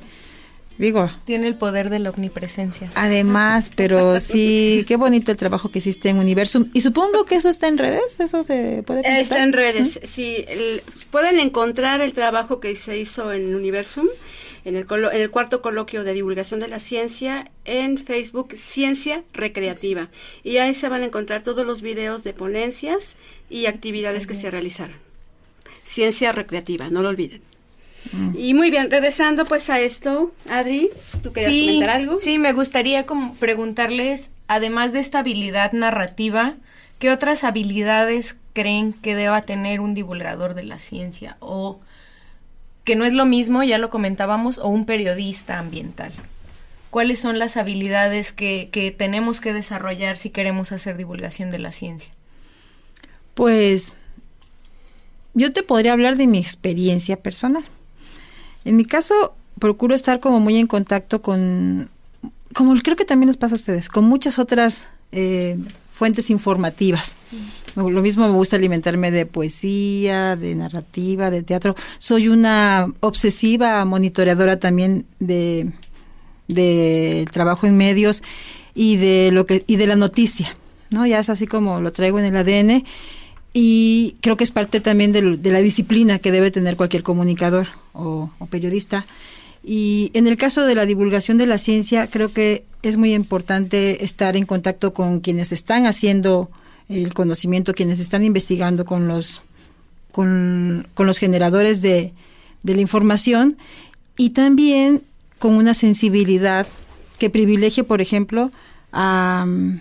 digo, Tiene el poder de la omnipresencia. Además, pero sí, [LAUGHS] qué bonito el trabajo que hiciste en Universum. Y supongo que eso está en redes, eso se puede Eh, consultar? Está en redes, sí. el- pueden encontrar el trabajo que se hizo en Universum, en el, colo- en el cuarto coloquio de divulgación de la ciencia, en Facebook Ciencia Recreativa. Y ahí se van a encontrar todos los videos de ponencias y actividades que se realizaron. Ciencia Recreativa, no lo olviden. Y muy bien, regresando pues a esto, Adri, ¿tú querías Sí, comentar algo? Sí, me gustaría como preguntarles, además de esta habilidad narrativa, ¿qué otras habilidades creen que deba tener un divulgador de la ciencia o que no es lo mismo, ya lo comentábamos, o un periodista ambiental? ¿Cuáles son las habilidades que, que tenemos que desarrollar si queremos hacer divulgación de la ciencia? Pues yo te podría hablar de mi experiencia personal. En mi caso, procuro estar como muy en contacto con, como creo que también nos pasa a ustedes, con muchas otras eh, fuentes informativas. Lo mismo me gusta alimentarme de poesía, de narrativa, de teatro. Soy una obsesiva monitoreadora también de del trabajo en medios y de lo que y de la noticia, ¿no? Ya es así como lo traigo en el ADN y creo que es parte también de, la disciplina que debe tener cualquier comunicador o, periodista. Y en el caso de la divulgación de la ciencia, creo que es muy importante estar en contacto con quienes están haciendo el conocimiento, quienes están investigando con los, con, con los generadores de, la información y también con una sensibilidad que privilegie, por ejemplo, a um,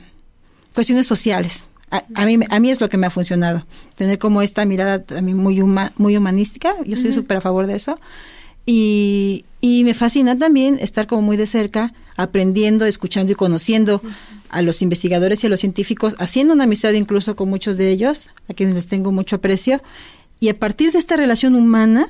cuestiones sociales. A, a, mí, a mí es lo que me ha funcionado, tener como esta mirada también muy, huma, muy humanística, yo soy súper uh -huh. a favor de eso, y, y, me fascina también estar como muy de cerca, aprendiendo, escuchando y conociendo a los investigadores y a los científicos, haciendo una amistad incluso con muchos de ellos, a quienes les tengo mucho aprecio, y a partir de esta relación humana,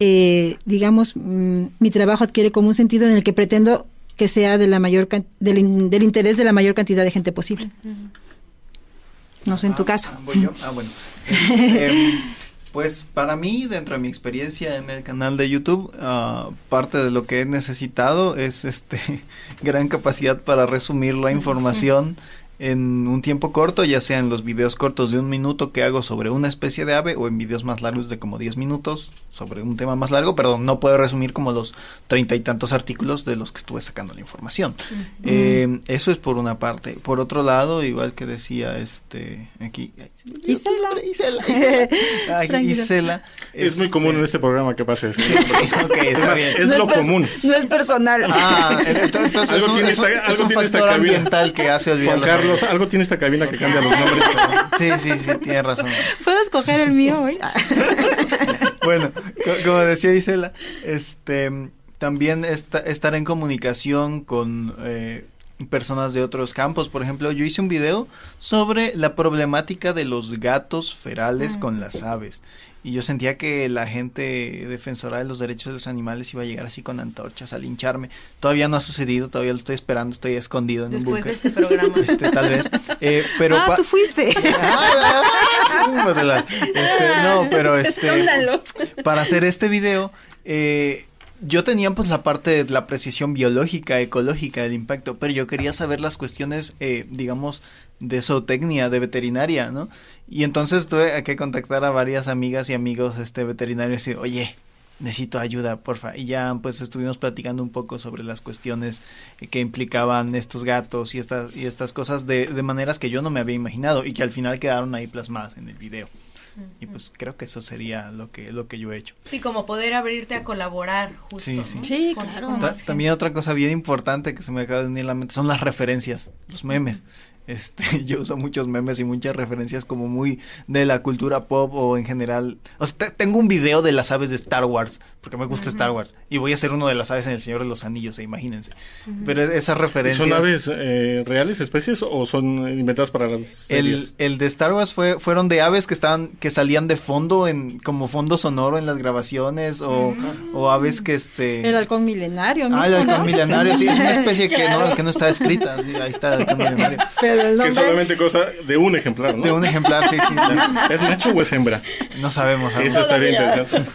eh, digamos, mmm, mi trabajo adquiere como un sentido en el que pretendo que sea de la mayor del, del, interés de la mayor cantidad de gente posible. Uh -huh. No sé, en tu ah, caso. ¿voy yo? Ah, bueno. [LAUGHS] eh, pues para mí, dentro de mi experiencia en el canal de YouTube, uh, parte de lo que he necesitado es este [LAUGHS] gran capacidad para resumir la información en un tiempo corto, ya sea en los videos cortos de un minuto que hago sobre una especie de ave o en videos más largos de como 10 minutos sobre un tema más largo, pero no puedo resumir como los treinta y tantos artículos de los que estuve sacando la información. Uh -huh. eh, eso es por una parte. Por otro lado, igual que decía este aquí Isela, Isela, [LAUGHS] Isela, es este... muy común en este programa que pase eso. [LAUGHS] Okay, está bien. Es no lo es común. No es personal. Ah, entonces algo es un, tiene esta, es algo un tiene factor ambiental que hace olvidar. Juan Carlos, algo tiene esta cabina que cambia los nombres. Sí, sí, sí, tiene razón. ¿Puedo escoger el mío hoy? [LAUGHS] bueno, como decía Isela, este también esta, estar en comunicación con eh, personas de otros campos. Por ejemplo, yo hice un video sobre la problemática de los gatos ferales mm. con las aves. Y yo sentía que la gente defensora de los derechos de los animales iba a llegar así con antorchas a lincharme. Todavía no ha sucedido, todavía lo estoy esperando, estoy escondido en Después un de este programa. [LAUGHS] Este, tal vez. Eh, pero ah, tú fuiste. [LAUGHS] [LAUGHS] este, no, pero este. Escóndalo. Para hacer este video, eh, yo tenía pues la parte de la precisión biológica, ecológica del impacto, pero yo quería saber las cuestiones, eh, digamos, de zootecnia, de veterinaria, ¿no? Y entonces tuve que contactar a varias amigas y amigos este veterinarios y oye, necesito ayuda, porfa. Y ya pues estuvimos platicando un poco sobre las cuestiones que implicaban estos gatos y estas, y estas cosas de, de maneras que yo no me había imaginado y que al final quedaron ahí plasmadas en el video. Y pues creo que eso sería lo que lo que yo he hecho. Sí, como poder abrirte a colaborar justo. Sí, sí. ¿no? sí claro. Ta también otra cosa bien importante que se me acaba de unir a la mente son las referencias, los memes. Este, [LAUGHS] yo uso muchos memes y muchas referencias como muy de la cultura pop o en general. O sea, tengo un video de las aves de Star Wars, porque me gusta uh -huh. Star Wars. Y voy a hacer uno de las aves en El Señor de los Anillos, eh, imagínense. Uh -huh. Pero esas referencias. ¿Son aves eh, reales, especies, o son inventadas para las series? El, el de Star Wars fue, fueron de aves que estaban, que salían de fondo, en, como fondo sonoro en las grabaciones, o, uh -huh. o aves que este. El halcón milenario, ¿no? Ah, el halcón milenario, sí, es una especie claro. que no, [LAUGHS] que no está escrita. Sí, ahí está el halcón milenario. Pero el nombre... Que solamente consta de un ejemplar, ¿no? De un ejemplar, sí, sí. sí. [LAUGHS] ¿Es macho o es hembra? No sabemos. Aún. Eso estaría interesante.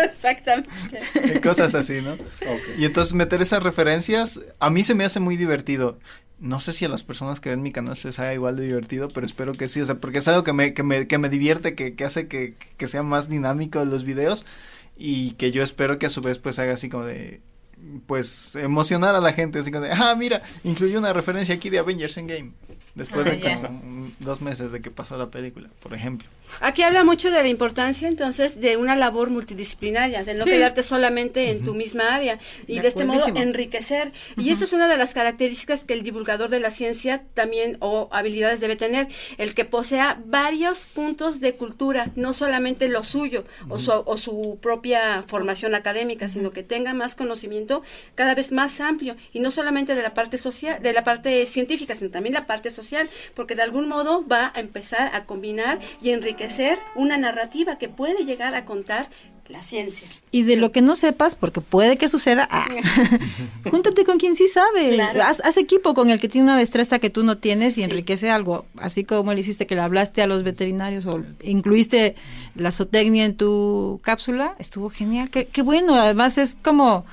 [LAUGHS] Exactamente. Cosas así, ¿no? Okay. Y entonces meter esas referencias, a mí se me hace muy divertido. No sé si a las personas que ven mi canal se les haga igual de divertido, pero espero que sí, o sea, porque es algo que me, que me, que me divierte, que, que hace que, que sea más dinámico los videos y que yo espero que a su vez pues haga así como de pues emocionar a la gente así como de, ah mira incluye una referencia aquí de Avengers Endgame después ah, de yeah. como dos meses de que pasó la película, por ejemplo. Aquí habla mucho de la importancia entonces de una labor multidisciplinaria, de no Sí. quedarte solamente en tu misma área y de, De este modo enriquecer. Y eso es una de las características que el divulgador de la ciencia también o habilidades debe tener, el que posea varios puntos de cultura, no solamente lo suyo o, su, o su propia formación académica, sino que tenga más conocimiento cada vez más amplio y no solamente de la parte social, de la parte científica, sino también la parte social, porque de algún modo va a empezar a combinar y enriquecer una narrativa que puede llegar a contar la ciencia. Y de lo que no sepas, porque puede que suceda, ah, [LAUGHS] júntate con quien sí sabe. Claro. Haz, haz equipo con el que tiene una destreza que tú no tienes y enriquece algo. Así como le hiciste que le hablaste a los veterinarios o incluiste la zootecnia en tu cápsula, estuvo genial. Qué, qué bueno. Además es como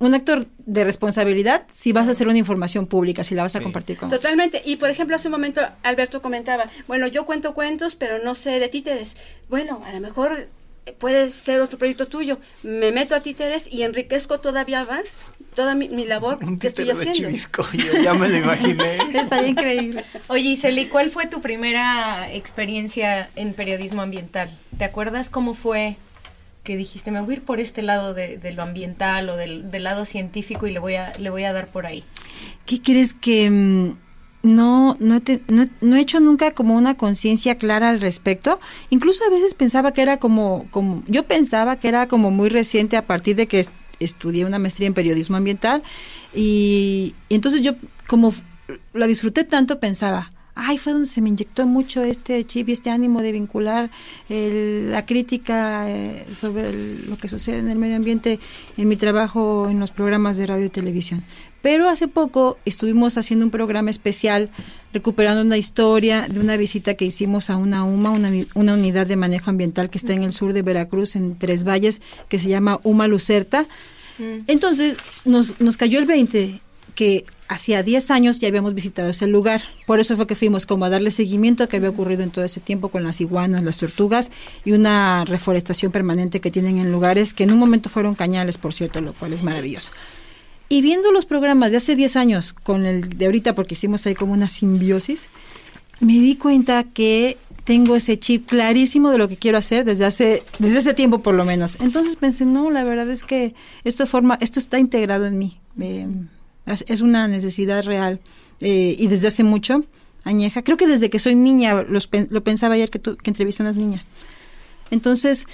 un actor de responsabilidad si vas a hacer una información pública, si la vas a compartir con otros. Totalmente. Y por ejemplo, hace un momento Alberto comentaba, bueno, yo cuento cuentos, pero no sé de títeres. Bueno, a lo mejor puede ser otro proyecto tuyo. Me meto a títeres y enriquezco todavía más toda mi, mi labor que estoy títere de haciendo. chivisco, yo ya me lo imaginé. [LAUGHS] Está increíble. Oye, Iseli, ¿cuál fue tu primera experiencia en periodismo ambiental? ¿Te acuerdas cómo fue que dijiste, me voy a ir por este lado de, lo ambiental o del, lado científico y le voy a, le voy a dar por ahí? ¿Qué crees que mm, no, he hecho nunca como una conciencia clara al respecto? Incluso a veces pensaba que era como, como, yo pensaba que era como muy reciente a partir de que es- estudié una maestría en periodismo ambiental y, entonces yo como la disfruté tanto pensaba, ay, fue donde se me inyectó mucho este chip y este ánimo de vincular el- la crítica eh, sobre el- lo que sucede en el medio ambiente en mi trabajo en los programas de radio y televisión. Pero hace poco estuvimos haciendo un programa especial recuperando una historia de una visita que hicimos a una UMA, una, una unidad de manejo ambiental que está en el sur de Veracruz, en Tres Valles, que se llama UMA Lucerta. Entonces nos, nos cayó el 20 que hacía 10 años ya habíamos visitado ese lugar. Por eso fue que fuimos como a darle seguimiento a que había ocurrido en todo ese tiempo con las iguanas, las tortugas y una reforestación permanente que tienen en lugares que en un momento fueron cañales, por cierto, lo cual es maravilloso. Y viendo los programas de hace 10 años con el de ahorita, porque hicimos ahí como una simbiosis, me di cuenta que tengo ese chip clarísimo de lo que quiero hacer desde hace desde ese tiempo por lo menos. Entonces pensé, no, la verdad es que esto forma esto está integrado en mí. Es, una necesidad real eh, y desde hace mucho añeja. Creo que desde que soy niña los lo pensaba ayer que tú, que entrevisté a unas niñas. Entonces,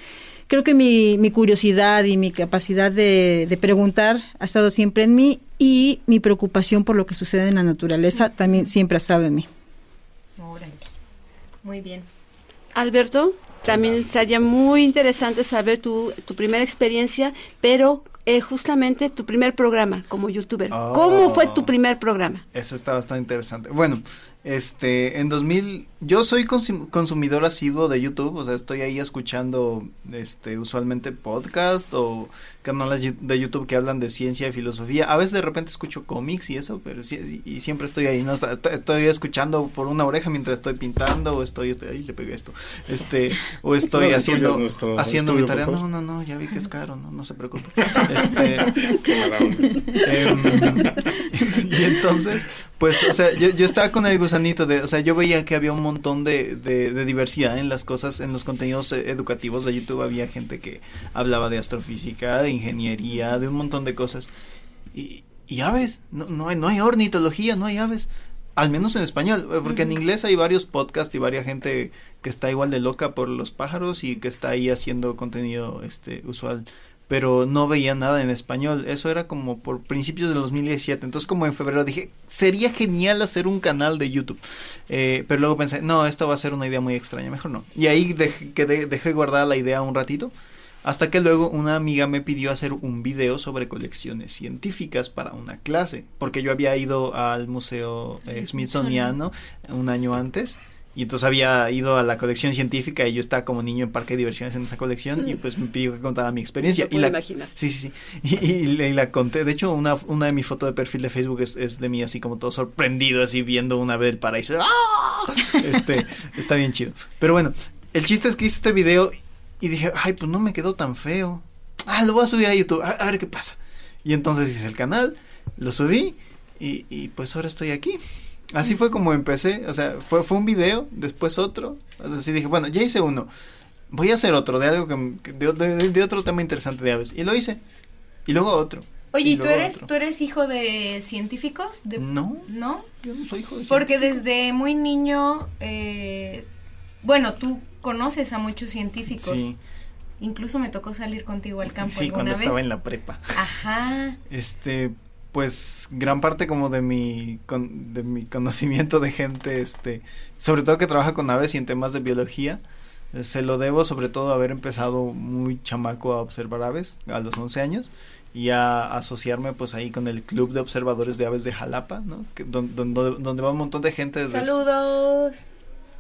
creo que mi, mi curiosidad y mi capacidad de, de preguntar ha estado siempre en mí y mi preocupación por lo que sucede en la naturaleza también siempre ha estado en mí. Muy bien. Alberto, también sería muy interesante saber tu, tu primera experiencia, pero eh, justamente tu primer programa como youtuber. Oh. ¿Cómo fue tu primer programa? Eso está bastante interesante. Bueno, este, en 2000, yo soy consum- consumidor asiduo de YouTube, o sea, estoy ahí escuchando, este, usualmente podcast o canales de YouTube que hablan de ciencia y filosofía. A veces de repente escucho cómics y eso, pero sí, y siempre estoy ahí, ¿no? Estoy escuchando por una oreja mientras estoy pintando o estoy, estoy ahí le pegué esto, este, o [LAUGHS] estoy No haciendo, nuestro haciendo mi tarea. No, no, no, ya vi que es caro, no, no se preocupe. [LAUGHS] Este, Qué. Em, [LAUGHS] y entonces, pues, o sea, yo, yo estaba con el gusanito de, o sea, yo veía que había un montón de, de, de diversidad en las cosas, en los contenidos eh, educativos de YouTube, había gente que hablaba de astrofísica, de ingeniería, de un montón de cosas. Y, y aves, no, no, hay, no hay ornitología, no hay aves. Al menos en español, eh, porque en inglés hay varios podcasts y varias gente que está igual de loca por los pájaros y que está ahí haciendo contenido este usual pero no veía nada en español. Eso era como por principios del 2017. Entonces, como en febrero dije, sería genial hacer un canal de YouTube. Eh, pero luego pensé, no, esto va a ser una idea muy extraña, mejor no. Y ahí dejé, quedé- dejé guardada la idea un ratito. Hasta que luego una amiga me pidió hacer un video sobre colecciones científicas para una clase. Porque yo había ido al Museo eh, Smithsoniano un año antes. Y entonces había ido a la colección científica y yo estaba como niño en parque de diversiones en esa colección y pues me pidió que contara mi experiencia. Y la, imaginar. Sí, sí, sí. Y, y- y la conté. De hecho, una, una de mis fotos de perfil de Facebook es, es de mí así como todo sorprendido, así viendo una vez el paraíso. ¡Ah! [LAUGHS] Este, está bien chido. Pero bueno, el chiste es que hice este video y dije, ay, pues no me quedó tan feo. Ah, lo voy a subir a YouTube, a, a ver qué pasa. Y entonces hice el canal, lo subí y, y pues ahora estoy aquí. Así fue como empecé, o sea, fue, fue un video, después otro, así dije, bueno, ya hice uno, voy a hacer otro de algo que, de, de- de otro tema interesante de aves, y lo hice, y luego otro. Oye, y ¿y tú eres, otro. tú eres hijo de científicos? De- No. ¿No? Yo no soy hijo de Porque desde muy niño, eh, bueno, tú conoces a muchos científicos. Sí. Incluso me tocó salir contigo al [LAUGHS] campo Sí, alguna cuando vez. estaba en la prepa. Ajá. Este, pues gran parte como de mi con- de mi conocimiento de gente, este, sobre todo que trabaja con aves y en temas de biología, eh, se lo debo sobre todo a haber empezado muy chamaco a observar aves a los 11 años y a asociarme pues ahí con el club de observadores de aves de Jalapa, ¿no? Que, don- don- donde, donde va un montón de gente desde Saludos.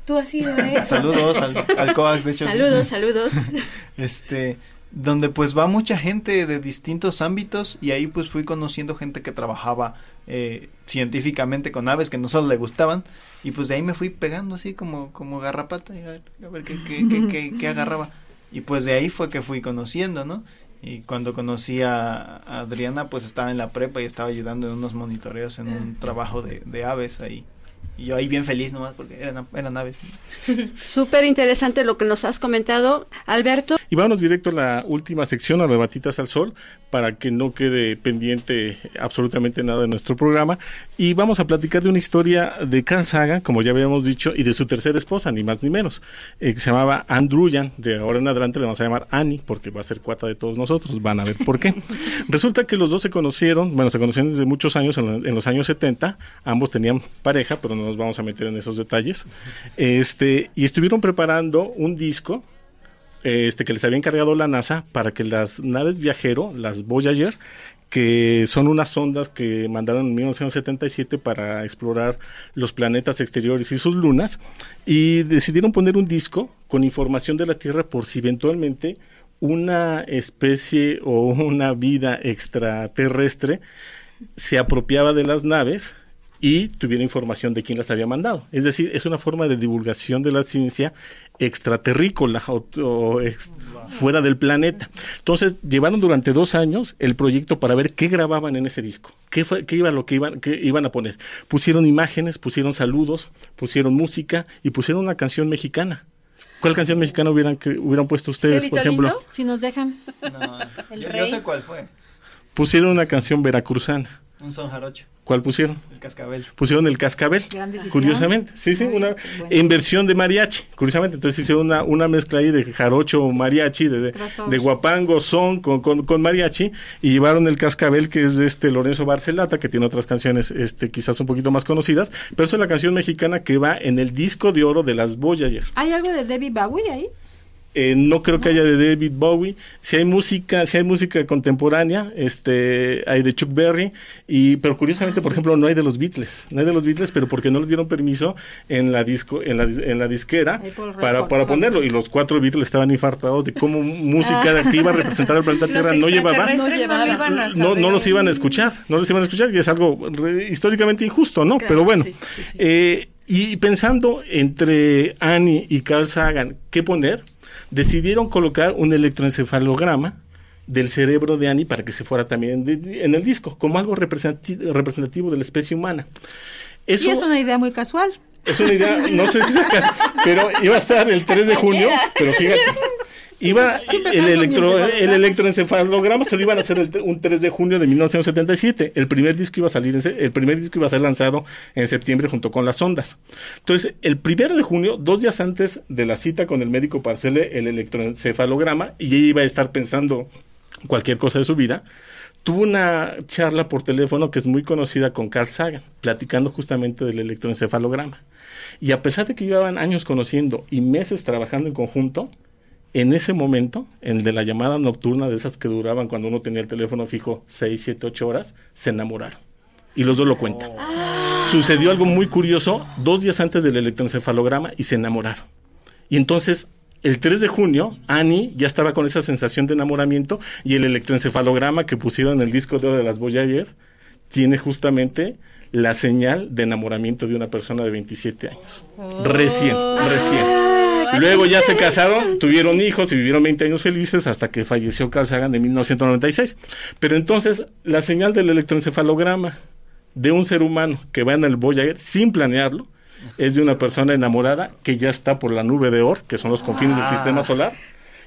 Tú has sido eso. Saludos al, al COAX, de hecho. sí. Saludos, saludos. [LAUGHS] Este, donde pues va mucha gente de distintos ámbitos y ahí pues fui conociendo gente que trabajaba eh, científicamente con aves que no solo le gustaban y pues de ahí me fui pegando así como, como garrapata y a ver, a ver qué, qué, qué, qué- [LAUGHS] agarraba y pues de ahí fue que fui conociendo, ¿no? Y cuando conocí a, a Adriana pues estaba en la prepa y estaba ayudando en unos monitoreos en un trabajo de, de aves ahí. Y yo ahí bien feliz nomás porque eran, eran aves. [LAUGHS] Súper interesante lo que nos has comentado, Alberto. Y vámonos directo a la última sección, a las batitas al sol, para que no quede pendiente absolutamente nada de nuestro programa. Y vamos a platicar de una historia de Carl Sagan, como ya habíamos dicho, y de su tercera esposa, ni más ni menos, eh, que se llamaba Anne Druyan. De ahora en adelante le vamos a llamar Annie, porque va a ser cuata de todos nosotros. Van a ver por qué. [LAUGHS] Resulta que los dos se conocieron, bueno, se conocieron desde muchos años, en, la- en los años 70. Ambos tenían pareja, pero no nos vamos a meter en esos detalles. Este, y estuvieron preparando un disco este, que les había encargado la NASA para que las naves viajero, las Voyager, que son unas sondas que mandaron en 1977 para explorar los planetas exteriores y sus lunas, y decidieron poner un disco con información de la Tierra por si eventualmente una especie o una vida extraterrestre se apropiaba de las naves y tuviera información de quién las había mandado. Es decir, es una forma de divulgación de la ciencia extraterrícola o, o ex- fuera del planeta. Entonces, llevaron durante dos años el proyecto para ver qué grababan en ese disco, qué, fue, qué iba lo que iban, qué iban a poner. Pusieron imágenes, pusieron saludos, pusieron música y pusieron una canción mexicana. ¿Cuál canción mexicana hubieran, que, hubieran puesto ustedes, por ejemplo? Si nos dejan. El Yo, yo sé cuál fue. Pusieron una canción veracruzana. Un son jarocho. ¿Cuál pusieron? El cascabel. Pusieron el cascabel. Gran decisión. Curiosamente, sí, sí, una en versión de mariachi, curiosamente. Entonces hicieron una, una mezcla ahí de jarocho mariachi, de, de guapango, son con, con, con mariachi, y llevaron el cascabel que es de este Lorenzo Barcelata, que tiene otras canciones este quizás un poquito más conocidas, pero esa es la canción mexicana que va en el disco de oro de las Voyager. ¿Hay algo de Debbie Bowie ahí? Eh, no creo que haya de David Bowie. Si hay música, si hay música contemporánea, este, hay de Chuck Berry, y pero curiosamente, por ejemplo, no hay de los Beatles, no hay de los Beatles, pero porque no les dieron permiso en la disco, en la, en la disquera para, para ponerlo, y los cuatro Beatles estaban infartados de cómo música que iba a representar al [LAUGHS] planeta Tierra no llevaba. no a No, no los iban a escuchar, no los iban a escuchar y es algo re- históricamente injusto, ¿no? Claro, Pero bueno, sí, eh, y pensando entre Annie y Carl Sagan, ¿qué poner? Decidieron colocar un electroencefalograma del cerebro de Annie para que se fuera también de- en el disco, como algo representati- representativo de la especie humana. Eso Y es una idea muy casual. es una idea, no sé si sacas, pero iba a estar el 3 de [LAUGHS] junio, pero fíjate, iba el, electro, el electroencefalograma se lo iban a hacer el, un 3 de junio de 1977. El primer disco iba a salir, el primer disco iba a ser lanzado en septiembre junto con las ondas. Entonces, el primero de junio, dos días antes de la cita con el médico para hacerle el electroencefalograma, y ella iba a estar pensando cualquier cosa de su vida, tuvo una charla por teléfono que es muy conocida con Carl Sagan, platicando justamente del electroencefalograma. Y a pesar de que llevaban años conociendo y meses trabajando en conjunto, en ese momento, el de la llamada nocturna de esas que duraban cuando uno tenía el teléfono fijo 6, 7, 8 horas, se enamoraron. Y los dos lo cuentan. Sucedió algo muy curioso dos días antes del electroencefalograma y se enamoraron. Y entonces, el 3 de junio, Annie ya estaba con esa sensación de enamoramiento y el electroencefalograma que pusieron en el disco de oro de las Voyager tiene justamente la señal de enamoramiento de una persona de 27 años. Recién, recién. [LAUGHS] Luego ya se casaron, tuvieron hijos y vivieron 20 años felices hasta que falleció Carl Sagan en 1996. Pero entonces, la señal del electroencefalograma de un ser humano que va en el Voyager sin planearlo, es de una persona enamorada que ya está por la nube de Oort, que son los confines del sistema solar,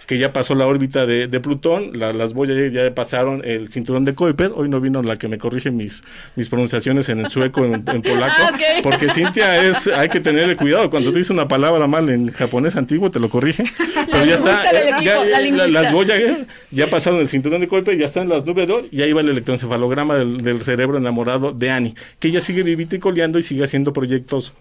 que ya pasó la órbita de, de Plutón, la- las Voyager ya pasaron el cinturón de Kuiper, hoy no vino la que me corrige mis, mis pronunciaciones en el sueco, en, en polaco, [LAUGHS] Ah, porque Cintia es, hay que tenerle cuidado, cuando tú dices una palabra mal en japonés antiguo te lo corrige, [LAUGHS] pero ya está, equipo, ya- la las Voyager ya pasaron el cinturón de Kuiper, ya están las nubes de Oort, y ahí va el electroencefalograma del, del cerebro enamorado de Annie, que ella sigue vivita y coleando y sigue haciendo proyectos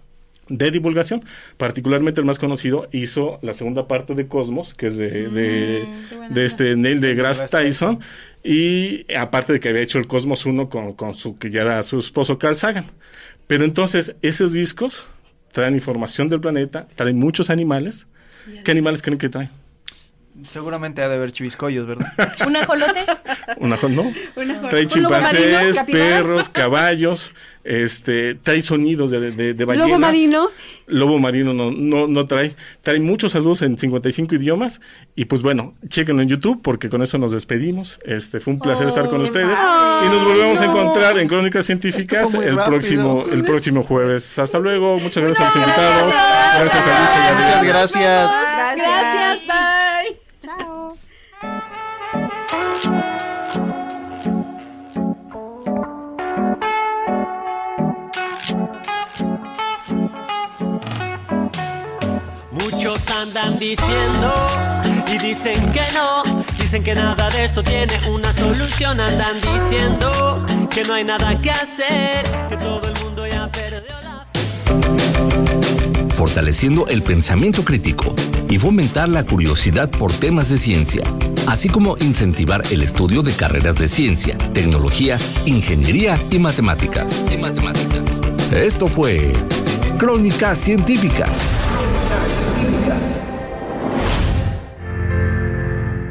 de divulgación. Particularmente el más conocido hizo la segunda parte de Cosmos, que es de, de, de este Neil deGrasse Tyson, y aparte de que había hecho el Cosmos 1 con, con su que ya era su esposo Carl Sagan. Pero entonces esos discos traen información del planeta, traen muchos animales. ¿Qué animales creen que traen? Seguramente ha de haber chiviscollos, ¿verdad? [LAUGHS] ¿Un ajolote? Una, ¿no? Un ajolote. Trae ¿Un lobo marino? chimpancés, perros, [LAUGHS] caballos, este, trae sonidos de, de, de ballenas. ¿Lobo marino? Lobo marino no, no, no trae. Trae muchos saludos en 55 idiomas. Y pues bueno, chéquenlo en YouTube porque con eso nos despedimos. Este, fue un placer estar con ustedes. y nos volvemos a encontrar en Crónicas Científicas el rápido. próximo, el próximo jueves. Hasta luego. Muchas gracias a los invitados. Gracias, y Adrián. Muchas gracias. Gracias, andan diciendo y dicen que no, dicen que nada de esto tiene una solución, andan diciendo que no hay nada que hacer, que todo el mundo ya perdió la fortaleciendo el pensamiento crítico y fomentar la curiosidad por temas de ciencia, así como incentivar el estudio de carreras de ciencia, tecnología, ingeniería y matemáticas. Y matemáticas. Esto fue Crónicas Científicas.